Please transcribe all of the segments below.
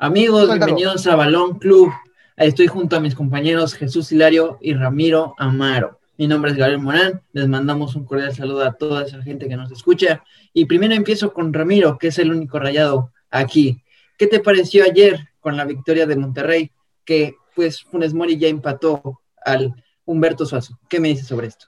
Amigos, bienvenidos a Balón Club. Estoy junto a mis compañeros Jesús Hilario y Ramiro Amaro. Mi nombre es Gabriel Morán. Les mandamos un cordial saludo a toda esa gente que nos escucha. Y primero empiezo con Ramiro, que es el único rayado aquí. ¿Qué te pareció ayer con la victoria de Monterrey? Que pues Funes Mori ya empató al Humberto Suazo. ¿Qué me dices sobre esto?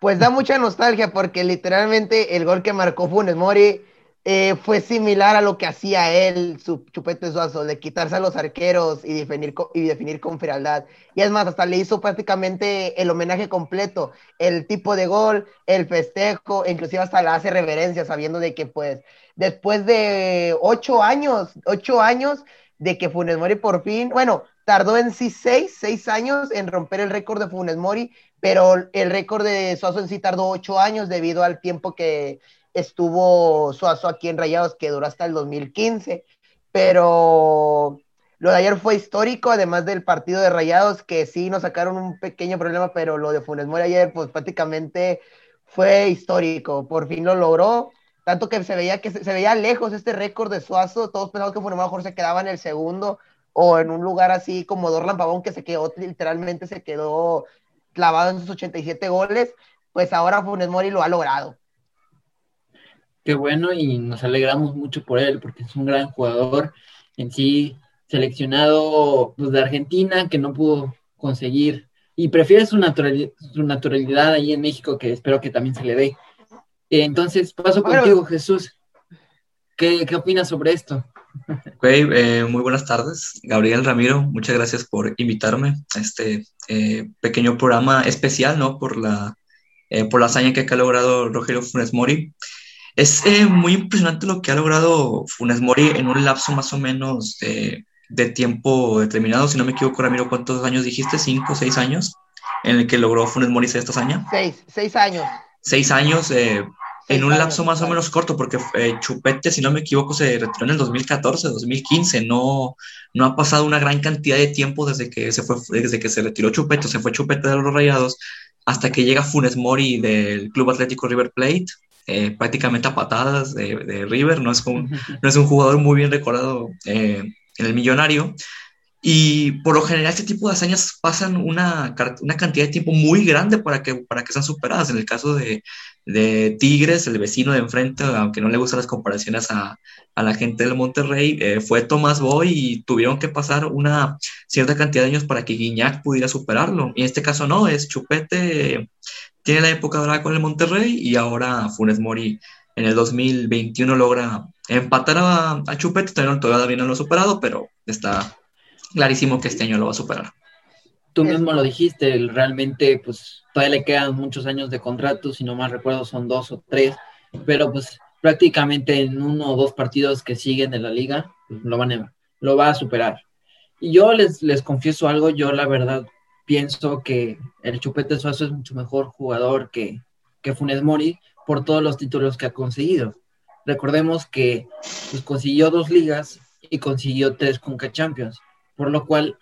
Pues da mucha nostalgia porque literalmente el gol que marcó Funes Mori eh, fue similar a lo que hacía él, su chupete suazo, de quitarse a los arqueros y definir, y definir con frialdad. Y es más, hasta le hizo prácticamente el homenaje completo, el tipo de gol, el festejo, inclusive hasta le hace reverencia, sabiendo de que pues después de ocho años, ocho años de que Funes Mori por fin, bueno, tardó en sí seis, seis años en romper el récord de Funes Mori, pero el récord de Suazo en sí tardó ocho años debido al tiempo que estuvo Suazo aquí en Rayados, que duró hasta el 2015, pero lo de ayer fue histórico, además del partido de Rayados, que sí nos sacaron un pequeño problema, pero lo de Funes Mori ayer, pues prácticamente fue histórico, por fin lo logró, tanto que se veía que se, veía lejos este récord de Suazo, todos pensaban que Funes Mori mejor se quedaba en el segundo, o en un lugar así como Dorlan Pavón, que se quedó, literalmente se quedó clavado en sus 87 goles, pues ahora Funes Mori lo ha logrado. Qué bueno y nos alegramos mucho por él porque es un gran jugador en sí, seleccionado pues, de Argentina que no pudo conseguir y prefiere su, naturalidad ahí en México que espero que también se le dé. Entonces, paso contigo, Jesús. ¿Qué, ¿Qué opinas sobre esto? Eh, muy buenas tardes, Gabriel Ramiro, muchas gracias por invitarme a este eh, pequeño programa especial, ¿no? Por la, eh, por la hazaña que ha logrado Rogelio Funes Mori. Es muy impresionante lo que ha logrado Funes Mori en un lapso más o menos de, de tiempo determinado. Si no me equivoco, Ramiro, ¿cuántos años dijiste? ¿Cinco, seis años? En el que logró Funes Mori esta hazaña. Seis, seis años. Seis años, en un lapso más o menos corto, porque eh, Chupete, si no me equivoco, se retiró en el 2014, 2015, no, no ha pasado una gran cantidad de tiempo desde que se fue, desde que se retiró Chupete, se fue Chupete de los Rayados, hasta que llega Funes Mori del Club Atlético River Plate, eh, prácticamente a patadas de, River, no es, un, no es un jugador muy bien recordado eh, en el millonario, y por lo general, este tipo de hazañas pasan una, una, cantidad de tiempo muy grande para que, para que sean superadas. En el caso de, de Tigres, el vecino de enfrente, aunque no le gustan las comparaciones a, a la gente del Monterrey, eh, fue Tomás Boy y tuvieron que pasar una cierta cantidad de años para que Guiñac pudiera superarlo. Y en este caso no, es Chupete, tiene la época dorada con el Monterrey y ahora Funes Mori en el 2021 logra empatar a, a Chupete, todavía no lo ha superado, pero está clarísimo que este año lo va a superar. Tú mismo lo dijiste, realmente pues todavía le quedan muchos años de contrato, si no mal recuerdo son dos o tres, pero pues prácticamente en uno o dos partidos que siguen de la liga, pues, lo, lo va a superar. Y yo les, les confieso algo, yo la verdad pienso que el Chupete Suazo es mucho mejor jugador que, que Funes Mori por todos los títulos que ha conseguido. Recordemos que pues, consiguió dos ligas y consiguió tres Conca Champions por lo cual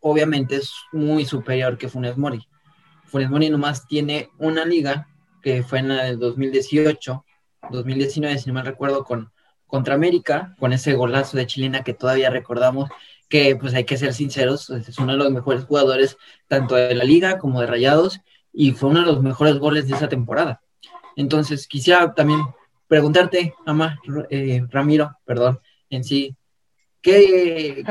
obviamente es muy superior que Funes Mori. Funes Mori nomás tiene una liga, que fue en la del 2018, 2019, si no me recuerdo, con, contra América, con ese golazo de chilena que todavía recordamos, que pues hay que ser sinceros, es uno de los mejores jugadores tanto de la liga como de Rayados, y fue uno de los mejores goles de esa temporada. Entonces, quisiera también preguntarte, Ama, eh, Ramiro, perdón, en sí, ¿Qué,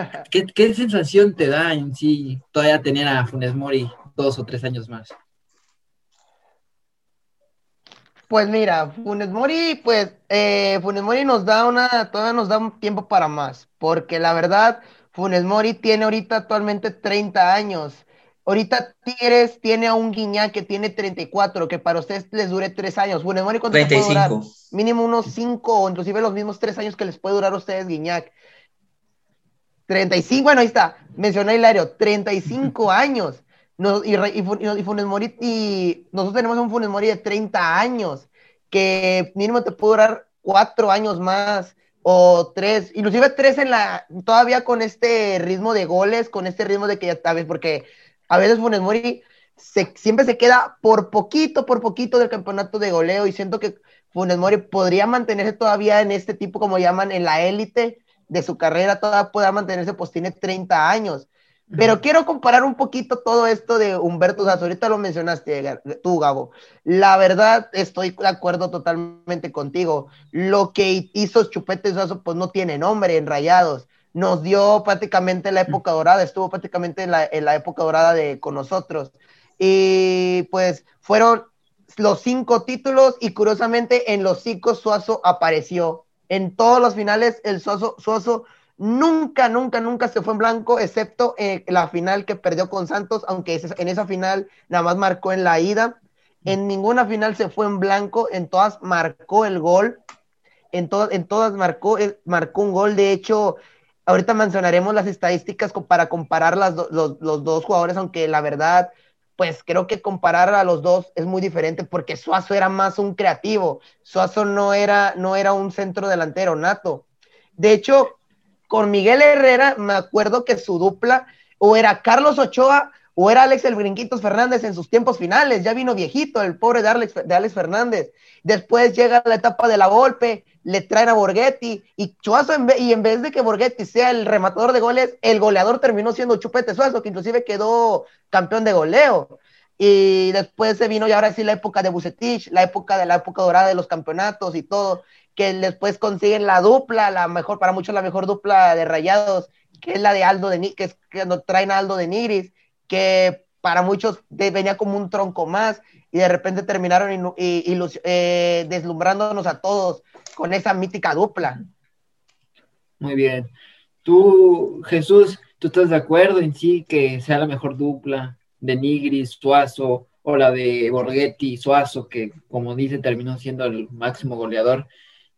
qué, sensación te da en sí todavía tener a Funes Mori dos o tres años más? Pues mira, Funes Mori, pues eh, Funes Mori nos da una, todavía nos da un tiempo para más, porque la verdad, Funes Mori tiene ahorita actualmente 30 años. Ahorita Tigres tiene a un Guiñá que tiene 34, que para ustedes les dure tres años. Funes Mori, ¿cuánto puede durar? Mínimo unos 5 o inclusive los mismos tres años que les puede durar a ustedes Guiñac. 35, bueno, ahí está, mencionó Hilario, 35 años. y, y, Funes Mori, y nosotros tenemos un Funes Mori de 30 años, que mínimo te puede durar cuatro años más, o tres, inclusive tres en la, todavía con este ritmo de goles, con este ritmo de que ya sabes, porque a veces Funes Mori siempre se queda por poquito, por poquito del campeonato de goleo, y siento que Funes Mori podría mantenerse todavía en este tipo, como llaman, en la élite, de su carrera todavía pueda mantenerse, pues tiene 30 años. Pero quiero comparar un poquito todo esto de Humberto Sasso. Ahorita lo mencionaste tú, Gabo. La verdad, estoy de acuerdo totalmente contigo. Lo que hizo Chupete Sasso, pues no tiene nombre en Rayados. Nos dio prácticamente la época dorada, estuvo prácticamente en la, en la época dorada de, con nosotros. Y pues fueron los cinco títulos y curiosamente en los cinco Suazo apareció. En todos los finales el Suazo, Suazo nunca, nunca, nunca se fue en blanco, excepto en la final que perdió con Santos, aunque en esa final nada más marcó en la ida. En ninguna final se fue en blanco, en todas marcó el gol, en, todas en todas marcó, marcó un gol. De hecho, ahorita mencionaremos las estadísticas para comparar las los, los dos jugadores, aunque la verdad pues creo que comparar a los dos es muy diferente porque Suazo era más un creativo, Suazo no era, no era un centro delantero nato. De hecho, con Miguel Herrera me acuerdo que su dupla o era Carlos Ochoa o era Alex el Brinquitos Fernández en sus tiempos finales, ya vino viejito el pobre de Alex, de Alex Fernández. Después llega la etapa de la golpe, le traen a Borghetti y Suazo, y en vez de que Borghetti sea el rematador de goles, el goleador terminó siendo Chupete Suazo, que inclusive quedó campeón de goleo. Y después se vino ya ahora sí la época de Bucetich, la época de la época dorada de los campeonatos y todo, que después consiguen la dupla, la mejor, para muchos la mejor dupla de rayados, que es la de Aldo de que es nos traen a Aldo de Nigris, que para muchos venía como un tronco más, y de repente terminaron y, eh, deslumbrándonos a todos con esa mítica dupla. Muy bien. Tú, Jesús, ¿tú estás de acuerdo en sí que sea la mejor dupla de Nigris, Suazo, o la de Borghetti, Suazo, que como dice terminó siendo el máximo goleador?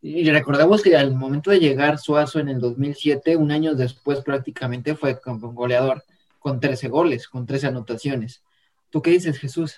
Y recordemos que al momento de llegar Suazo en el 2007, un año después prácticamente fue goleador con 13 goles, con 13 anotaciones. ¿Tú qué dices, Jesús?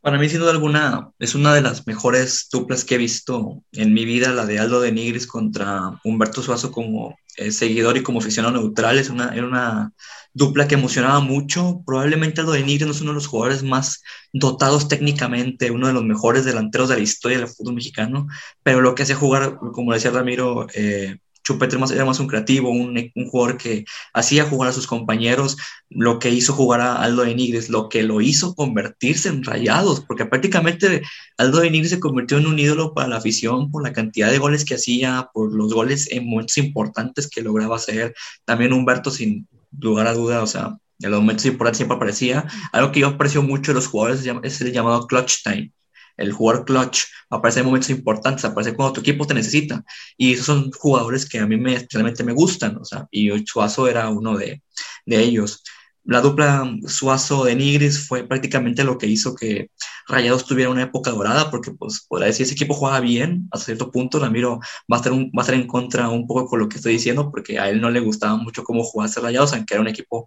Para mí, sin duda alguna, es una de las mejores duplas que he visto en mi vida, la de Aldo de Nigris contra Humberto Suazo como seguidor y como aficionado neutral. Es una, era una dupla que emocionaba mucho. Probablemente Aldo de Nigris no es uno de los jugadores más dotados técnicamente, uno de los mejores delanteros de la historia del fútbol mexicano, pero lo que hace jugar, como decía Ramiro, eh, Chupete era más un creativo, un, jugador que hacía jugar a sus compañeros, lo que hizo jugar a Aldo de Nigris, lo que lo hizo convertirse en rayados, porque prácticamente Aldo de Nigris se convirtió en un ídolo para la afición por la cantidad de goles que hacía, por los goles en momentos importantes que lograba hacer. También Humberto, sin lugar a duda, o sea, en los momentos importantes siempre aparecía. Algo que yo aprecio mucho de los jugadores es el llamado clutch time el jugador clutch, aparece en momentos importantes, aparece cuando tu equipo te necesita. Y esos son jugadores que a mí me, realmente me gustan, o sea, y Suazo era uno de, de ellos. La dupla Suazo de Nigris fue prácticamente lo que hizo que Rayados tuviera una época dorada, porque pues podría decir ese equipo juega bien hasta cierto punto. Ramiro va a, estar va a estar en contra un poco con lo que estoy diciendo, porque a él no le gustaba mucho cómo jugase Rayados, aunque era un equipo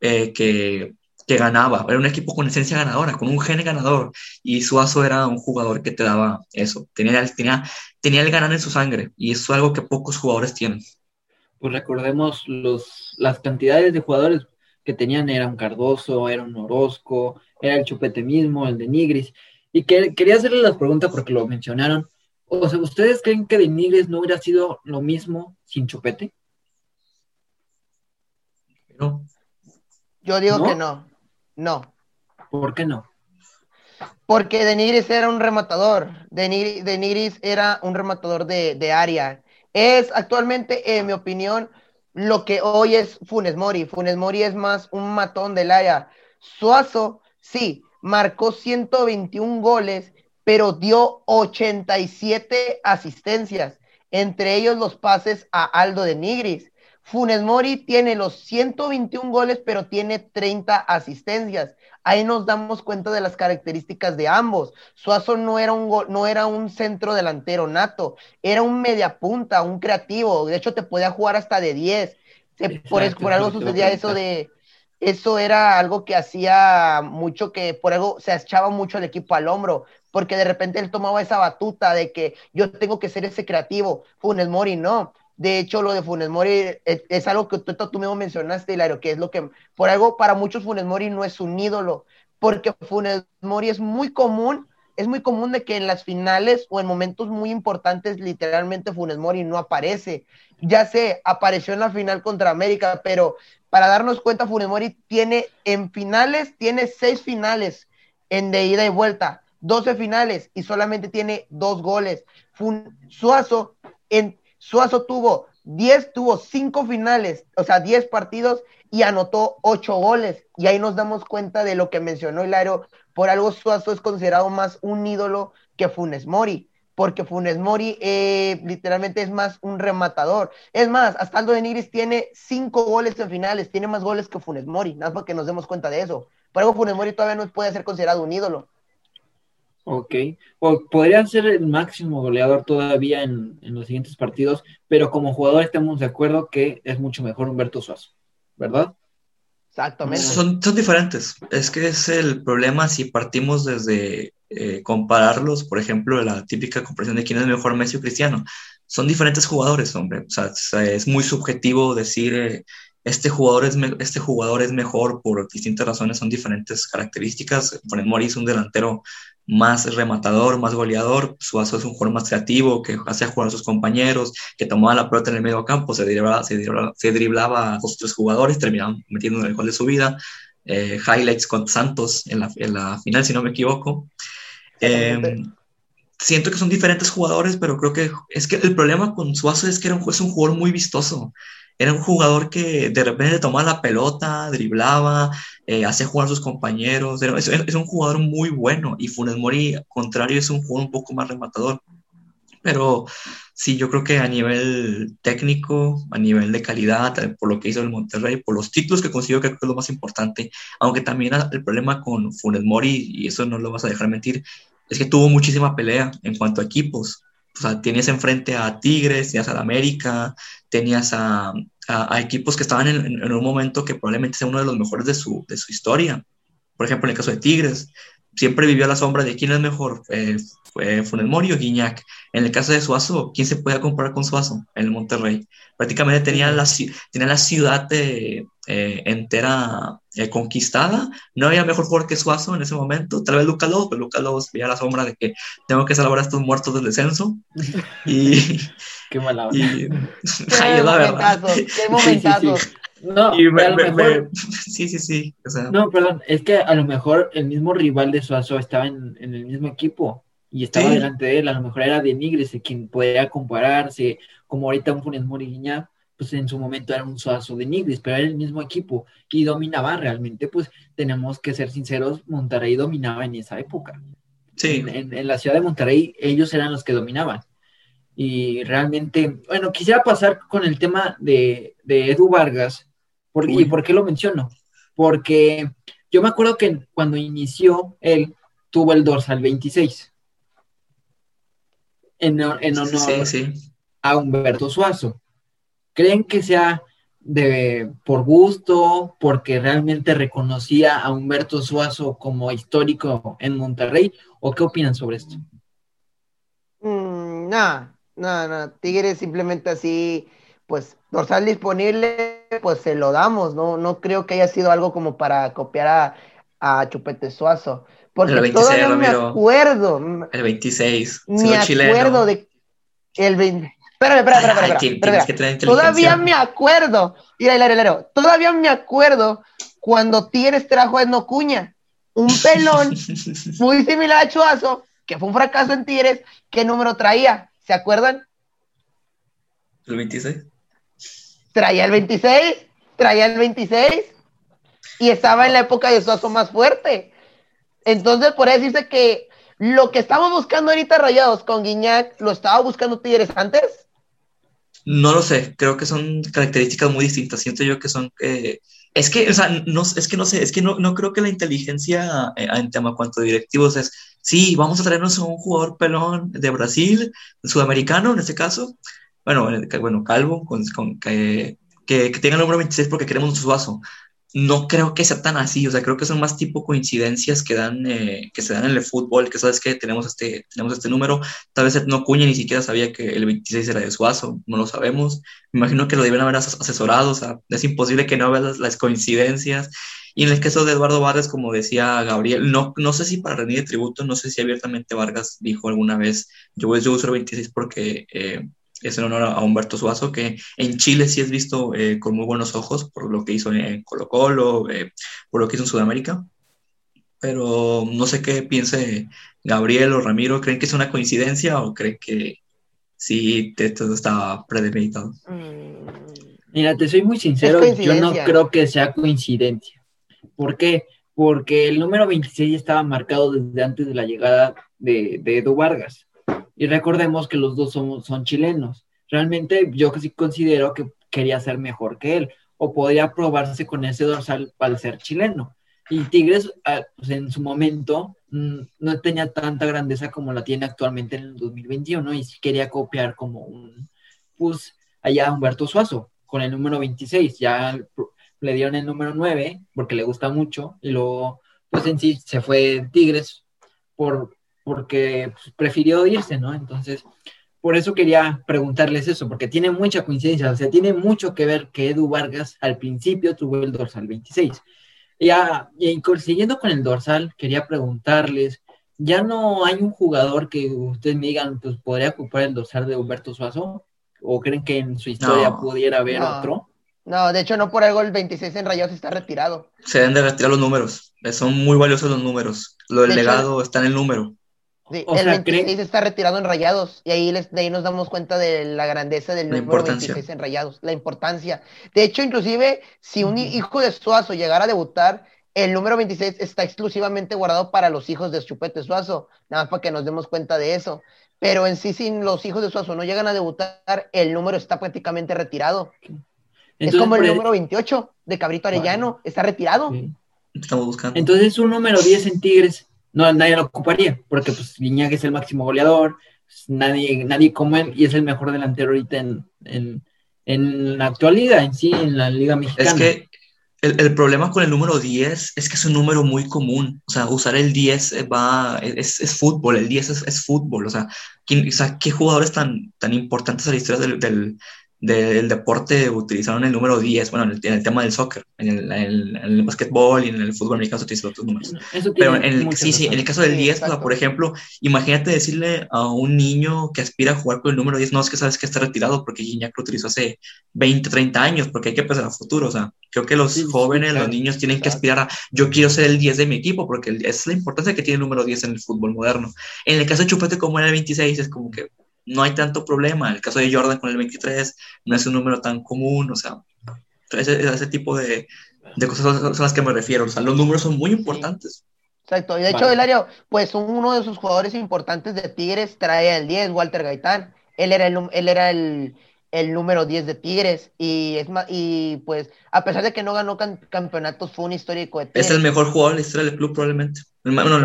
eh, que que ganaba, era un equipo con esencia ganadora, con un gen ganador, y Suazo era un jugador que te daba eso, tenía, tenía, tenía el ganar en su sangre, y eso es algo que pocos jugadores tienen. Pues recordemos los, las cantidades de jugadores que tenían, era un Cardoso, era un Orozco, era el Chupete mismo, el de Nigris, y que, quería hacerle las preguntas porque lo mencionaron, o sea, ¿ustedes creen que de Nigris no hubiera sido lo mismo sin Chupete? No. Yo digo que no. No. ¿Por qué no? Porque Deniris era un rematador. Deniris, era un rematador de, área. Es actualmente, en mi opinión, lo que hoy es Funes Mori. Funes Mori es más un matón del área. Suazo, sí, marcó 121 goles, pero dio 87 asistencias, entre ellos los pases a Aldo de Nigris. Funes Mori tiene los 121 goles, pero tiene 30 asistencias. Ahí nos damos cuenta de las características de ambos. Suazo no era un, no era un centro delantero nato, era un mediapunta, un creativo. De hecho, te podía jugar hasta de 10. por, por algo sucedía eso de. Eso era algo que hacía mucho que por algo se echaba mucho el equipo al hombro, porque de repente él tomaba esa batuta de que yo tengo que ser ese creativo. Funes Mori no de hecho, lo de Funes Mori es, algo que tú, mismo mencionaste, Hilario, que es lo que, por algo, para muchos Funes Mori no es un ídolo, porque Funes Mori es muy común es muy común de que en las finales o en momentos muy importantes literalmente Funes Mori no aparece. Ya sé, apareció en la final contra América, pero para darnos cuenta, Funes Mori tiene en finales, tiene seis finales en de ida y vuelta, 12 finales y solamente tiene dos goles. Suazo, en, Suazo tuvo 10, tuvo cinco finales, o sea, 10 partidos y anotó ocho goles. Y ahí nos damos cuenta de lo que mencionó Hilario. Por algo Suazo es considerado más un ídolo que Funes Mori, porque Funes Mori eh, literalmente es más un rematador. Es más, hasta Aldo de Nigris tiene cinco goles en finales, tiene más goles que Funes Mori, nada más para que nos demos cuenta de eso. Por algo Funes Mori todavía no puede ser considerado un ídolo. Ok, o podría ser el máximo goleador todavía en, en, los siguientes partidos, pero como jugador estamos de acuerdo que es mucho mejor Humberto Suazo. ¿verdad? Exactamente. Son, son diferentes. Es que es el problema si partimos desde eh, compararlos, por ejemplo, la típica comparación de quién es mejor Messi o Cristiano. Son diferentes jugadores, hombre. O sea, es muy subjetivo decir eh, este, jugador es este jugador es mejor por distintas razones, son diferentes características. Por ejemplo, Mori es un delantero más rematador, más goleador. Suazo es un jugador más creativo, que hacía jugar a sus compañeros, que tomaba la pelota en el medio campo, se driblaba, se se driblaba a dos tres jugadores, terminaban metiendo en el gol de su vida. Eh, highlights con Santos en la, en la, final, si no me equivoco. Eh, siento que son diferentes jugadores, pero creo que es que el problema con Suazo es que era un, es un jugador muy vistoso. Era un jugador que de repente tomaba la pelota, driblaba, eh, hacía jugar a sus compañeros. es, un jugador muy bueno y Funes Mori, contrario, es un jugador un poco más rematador. Pero sí, yo creo que a nivel técnico, a nivel de calidad, eh, por lo que hizo el Monterrey, por los títulos que consiguió, creo que es lo más importante. Aunque también el problema con Funes Mori, y eso no lo vas a dejar mentir, es que tuvo muchísima pelea en cuanto a equipos o sea, tenías enfrente a Tigres, tenías a América, tenías a, a, equipos que estaban en, en, un momento que probablemente sea uno de los mejores de su, de su historia. Por ejemplo, en el caso de Tigres, siempre vivió a la sombra de quién es mejor, eh, fue Funes Mori o Guiñac. En el caso de Suazo, ¿quién se puede comparar con Suazo en el Monterrey? Prácticamente tenía la, tenía la ciudad de, eh, entera eh, conquistada. No había mejor jugador que Suazo en ese momento. Tal vez Lucas Lobos, pero Lucas Lobos veía la sombra de que tengo que salvar a estos muertos del descenso. Y. Qué mala y, Qué momentazo, qué momentazo. No, y me, a lo me- mejor- me- sí, sí, sí. O sea, no, perdón, es que a lo mejor el mismo rival de Suazo estaba en, en el mismo equipo y estaba Sí. delante de él, a lo mejor era de Nigris, de quien podría compararse, como ahorita un Funes pues en su momento era un Suazo de Nigris, pero era el mismo equipo y dominaba realmente, pues tenemos que ser sinceros, Monterrey dominaba en esa época. sí. en, en- en la ciudad de Monterrey, ellos eran los que dominaban. Y realmente, bueno, quisiera pasar con el tema de, de Edu Vargas. Por- ¿Y por qué lo menciono? Porque yo me acuerdo que cuando inició, él tuvo el dorsal 26. En, en honor Sí, sí. a Humberto Suazo. ¿Creen que sea de por gusto, porque realmente reconocía a Humberto Suazo como histórico en Monterrey? ¿O qué opinan sobre esto? Mm, no, no, no. Tigres simplemente así, pues, dorsal disponible, pues se lo damos, ¿no? No creo que haya sido algo como para copiar a, a Chupete Suazo. Porque El 26, todavía me Ramiro. acuerdo, m- El 26. me siendo chileno. acuerdo de el 20. Espérame, espérame, espérame, espérame, que Todavía me acuerdo. Mira, Hilario, Hilario, Todavía me acuerdo cuando Tigres trajo a Edno Cuña, un pelón muy similar a Chuazo, que fue un fracaso en Tigres, ¿qué número traía? ¿Se acuerdan? El 26. Traía el 26, traía el 26 y estaba en la época de Suazo más fuerte. Entonces, por eso dice que lo que estamos buscando ahorita Rayados con Guiñac, ¿lo estaba buscando Tigres antes? No lo sé, creo que son características muy distintas. Siento yo que son. eh, es que, o sea, no, es que no sé, es que no, no creo que la inteligencia eh, en tema cuanto directivos es, sí, vamos a traernos a un jugador pelón de Brasil, sudamericano en este caso, bueno, bueno calvo, con- que, que, que tenga el número 26 porque queremos un suazo. No creo que sea tan así, o sea, creo que son más tipo coincidencias que dan, eh, que se dan en el fútbol, que sabes que tenemos este, tenemos este número, Tal vez no Cuña ni siquiera sabía que el 26 era de Suazo, no lo sabemos. Me imagino que lo debieron haber as- asesorado, o sea, es imposible que no veas las, las coincidencias. Y en el caso de Eduardo Vargas, como decía Gabriel, no, no sé si para rendir tributo, no sé si abiertamente Vargas dijo alguna vez, yo, yo uso el 26 porque eh, es en honor a Humberto Suazo, que en Chile sí es visto eh, con muy buenos ojos por lo que hizo en Colo Colo, eh, por lo que hizo en Sudamérica. Pero no sé qué piense Gabriel o Ramiro, ¿creen que es una coincidencia o creen que sí todo está premeditado? Mm. Mira, te soy muy sincero, yo no creo que sea coincidencia. ¿Por qué? Porque el número 26 estaba marcado desde antes de la llegada de, Edu Vargas. Y recordemos que los dos son, son chilenos. Realmente yo sí considero que quería ser mejor que él o podría probarse con ese dorsal al ser chileno. Y Tigres, ah, pues en su momento, mm, no tenía tanta grandeza como la tiene actualmente en el 2021 y sí quería copiar como un, pues, allá Humberto Suazo con el número 26. Ya le dieron el número 9 porque le gusta mucho y luego, pues en sí se fue Tigres por, porque pues, prefirió irse, ¿no? Entonces, por eso quería preguntarles eso, porque tiene mucha coincidencia, o sea, tiene mucho que ver que Edu Vargas al principio tuvo el dorsal 26. Ya, y siguiendo con el dorsal, quería preguntarles, ¿ya no hay un jugador que ustedes me digan, pues podría ocupar el dorsal de Humberto Suazo? ¿O creen que en su historia pudiera haber otro? No, de hecho no por algo el 26 en Rayados está retirado. Se deben de retirar los números. Son muy valiosos los números. Lo del legado está en el número. Sí, el 26 está retirado en Rayados y ahí, les, de ahí nos damos cuenta de la grandeza del número 26 en Rayados, la importancia. De hecho, inclusive, si un hijo de Suazo llegara a debutar, el número 26 está exclusivamente guardado para los hijos de Chupete Suazo, nada más para que nos demos cuenta de eso. Pero en sí, si los hijos de Suazo no llegan a debutar, el número está prácticamente retirado. es como el número 28 de Cabrito Arellano, está retirado. Estamos buscando. Entonces, un número 10 en Tigres, no, nadie lo ocuparía, porque pues Guiñac es el máximo goleador, pues, nadie, nadie como él, y es el mejor delantero ahorita en, en, en la actualidad, en sí, en la Liga Mexicana. Es que el, problema con el número 10 es que es un número muy común. O sea, usar el 10 va, es, es fútbol, el 10 es, es fútbol. O sea, ¿quién, o sea, ¿qué jugadores tan, tan importantes a la historia del, del, del deporte utilizaron el número 10, bueno, en el, tema del soccer, en el, en el, básquetbol y en el fútbol americano se utilizan otros números. Pero en el, sí, sí, en el caso del 10, por ejemplo, imagínate decirle a un niño que aspira a jugar con el número 10, no, es que sabes que está retirado porque Gignac lo utilizó hace 20, 30 años, porque hay que pensar a futuro, o sea, creo que los jóvenes, los niños tienen que aspirar a, yo quiero ser el 10 de mi equipo, porque es la importancia que tiene el número 10 en el fútbol moderno. En el caso de Chupete, como era el 26, es como que no hay tanto problema. El caso de Jordan con el 23 no es un número tan común, o sea, ese, ese tipo de, de cosas son, las que me refiero. O sea, los números son muy importantes. Exacto, y de hecho, Hilario, pues uno de sus jugadores importantes de Tigres trae el 10, Walter Gaitán. Él era el, él era el, el número 10 de Tigres. Y es más, y pues, a pesar de que no ganó campeonatos, fue un histórico de Es el mejor jugador de la historia del club, probablemente. Bueno,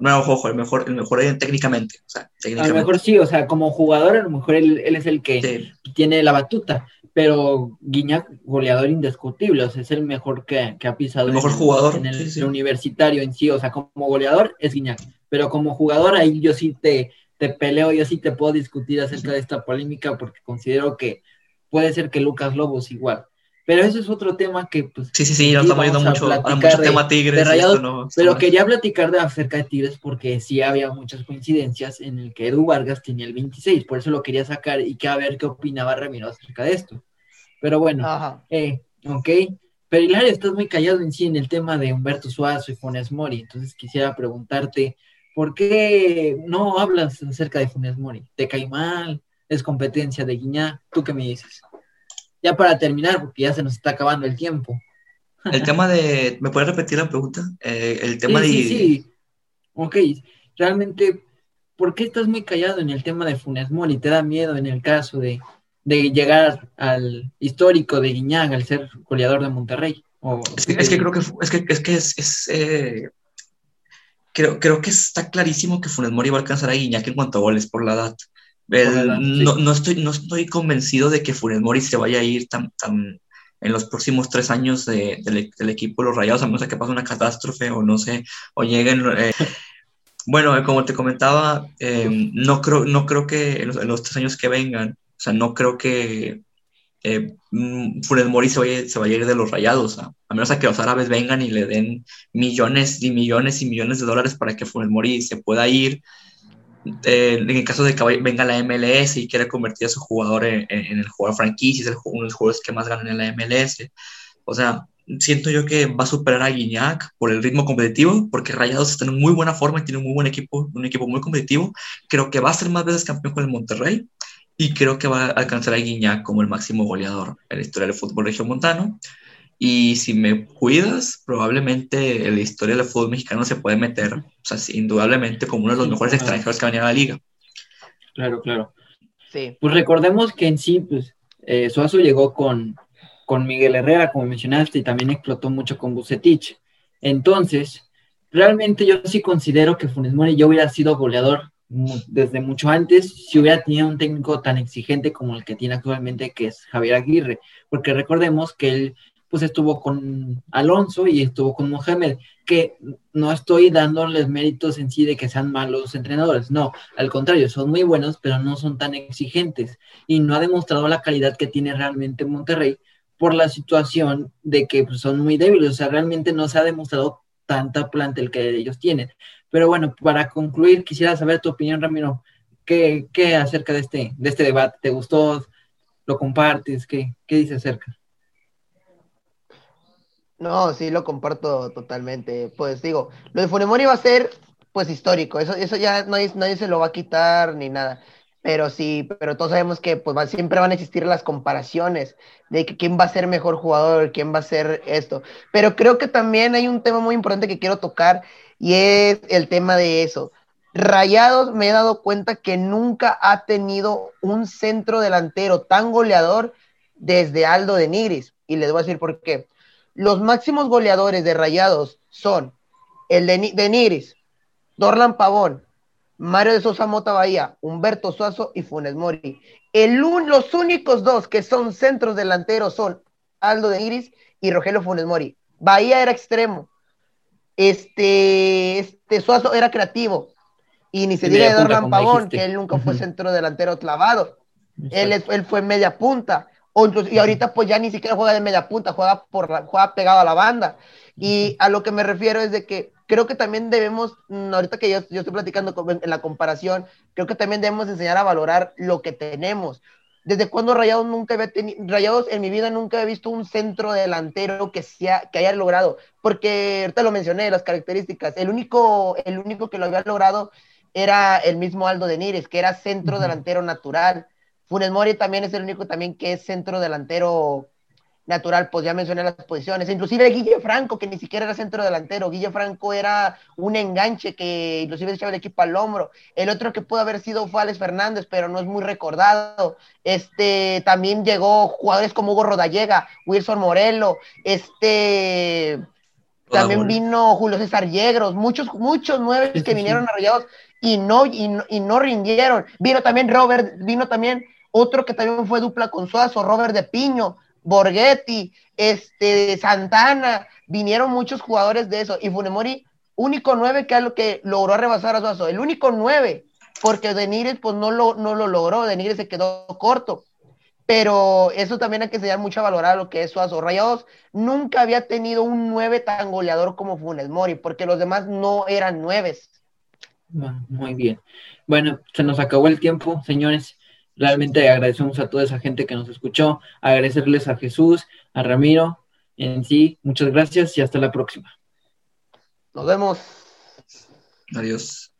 no, ojo, el mejor, el mejor técnicamente, o sea, A lo mejor sí, o sea, como jugador, a lo mejor él, es el que tiene la batuta, pero Guiñac, goleador indiscutible, o sea, es el mejor que, ha pisado. El mejor jugador. En el, universitario en sí, o sea, como goleador es Guiñac, pero como jugador ahí yo sí te, te peleo, yo sí te puedo discutir acerca de esta polémica porque considero que puede ser que Lucas Lobos igual. Pero eso es otro tema que, pues. Sí, sí, sí, nos estamos yendo mucho, a mucho tema Tigres. pero quería platicar de acerca de Tigres porque sí había muchas coincidencias en el que Edu Vargas tenía el 26, por eso lo quería sacar y que a ver qué opinaba Ramiro acerca de esto. Pero bueno, eh, ok. Pero Hilario, estás muy callado en sí en el tema de Humberto Suazo y Funes Mori, entonces quisiera preguntarte, ¿por qué no hablas acerca de Funes Mori? ¿Te cae mal? ¿Es competencia de Guiñá? ¿Tú qué me dices? ya para terminar, porque ya se nos está acabando el tiempo. El tema de, ¿me puedes repetir la pregunta? Eh, el tema de... Sí, sí, ok, realmente, ¿por qué estás muy callado en el tema de Funes Mori? ¿Te da miedo en el caso de, llegar al histórico de Guiñaga, al ser goleador de Monterrey? es, que, creo que es que es, que es, eh, creo, creo que está clarísimo que Funes Mori va a alcanzar a Guiñaga en cuanto a goles por la edad. No, no, estoy, no estoy convencido de que Funes Mori se vaya a ir tan, tan en los próximos tres años de, del equipo de los Rayados, a menos que pase una catástrofe o no sé, o lleguen... Eh, bueno, como te comentaba, eh, no, creo, no creo que en los, tres años que vengan, o sea, no creo que eh, mm, Funes Mori se vaya, a ir de los rayados, a, menos que los árabes vengan y le den millones y millones y millones de dólares para que Funes Mori se pueda ir. Eh, en el caso de que venga la MLS y quiera convertir a su jugador en, el jugador franquicia, es uno de los jugadores que más ganan en la MLS. O sea, siento yo que va a superar a Guiñac por el ritmo competitivo, porque Rayados está en muy buena forma y tiene un muy buen equipo, un equipo muy competitivo. Creo que va a ser más veces campeón con el Monterrey y creo que va a alcanzar a Guiñac como el máximo goleador en la historia del fútbol regiomontano. Y si me cuidas, probablemente en la historia del fútbol mexicano se puede meter, o sea, indudablemente como uno de los mejores extranjeros que han venido a la liga. Claro, claro. Sí. Pues recordemos que en sí, pues, eh, Suazo llegó con, con Miguel Herrera, como mencionaste, y también explotó mucho con Bucetich. Entonces, realmente yo sí considero que Funes Mori yo hubiera sido goleador desde mucho antes si hubiera tenido un técnico tan exigente como el que tiene actualmente, que es Javier Aguirre, porque recordemos que él pues estuvo con Alonso y estuvo con Mohamed, que no estoy dándoles méritos en sí de que sean malos entrenadores, no, al contrario, son muy buenos, pero no son tan exigentes. Y no ha demostrado la calidad que tiene realmente Monterrey por la situación de que pues, son muy débiles, o sea, realmente no se ha demostrado tanta planta el que ellos tienen. Pero bueno, para concluir, quisiera saber tu opinión, Ramiro. ¿Qué, qué acerca de este, de este debate? ¿Te gustó? ¿Lo compartes? ¿Qué, qué dice acerca? No, sí, lo comparto totalmente. Pues digo, lo de Funemori va a ser pues histórico, eso, eso ya nadie, nadie se lo va a quitar ni nada. Pero sí, pero todos sabemos que pues siempre van a existir las comparaciones de que quién va a ser mejor jugador, quién va a ser esto. Pero creo que también hay un tema muy importante que quiero tocar y es el tema de eso. Rayados me he dado cuenta que nunca ha tenido un centro delantero tan goleador desde Aldo de Nigris. Y les voy a decir por qué. Los máximos goleadores de Rayados son el de, Nigris, Dorlan Pavón, Mario de Sosa Mota Bahía, Humberto Suazo y Funes Mori. El los únicos dos que son centros delanteros son Aldo de Nigris y Rogelio Funes Mori. Bahía era extremo, este, este Suazo era creativo. Y ni se diga de Dorlan Pavón, que él nunca fue centro delantero clavado. Él, él fue media punta. O y ahorita pues ya ni siquiera juega de media punta, juega, por juega pegado a la banda. Y a lo que me refiero es de que creo que también debemos, mm, ahorita que yo, yo estoy platicando en la comparación, creo que también debemos enseñar a valorar lo que tenemos. ¿Desde cuando Rayados nunca había tenido, Rayados en mi vida nunca he visto un centro delantero que, sea, que haya logrado? Porque ahorita lo mencioné, las características. El único, el único que lo había logrado era el mismo Aldo de Nires, que era centro delantero natural. Funes Mori también es el único también que es centro delantero natural, pues ya mencioné las posiciones, inclusive Guille Franco, que ni siquiera era centro delantero, Guille Franco era un enganche que inclusive echaba el equipo al hombro, el otro que pudo haber sido fue Alex Fernández, pero no es muy recordado, este, también llegó jugadores como Hugo Rodallega, Wilson Morelo, este, también vino Julio César Yegros, muchos, muchos nueve que vinieron arrollados y no, y no, y no rindieron, vino también Robert, vino también otro que también fue dupla con Suazo, Robert de Piño, Borghetti, este, Santana, vinieron muchos jugadores de eso. Y Funemori, único nueve que, que logró rebasar a Suazo, el único nueve, porque Denires pues no lo, no lo logró, Denires se quedó corto. Pero eso también hay que enseñar mucho a valorar lo que es Suazo. Rayados nunca había tenido un nueve tan goleador como Funes Mori, porque los demás no eran nueves. Muy bien. Bueno, se nos acabó el tiempo, señores. Realmente agradecemos a toda esa gente que nos escuchó, agradecerles a Jesús, a Ramiro, en sí, muchas gracias y hasta la próxima. Nos vemos. Adiós.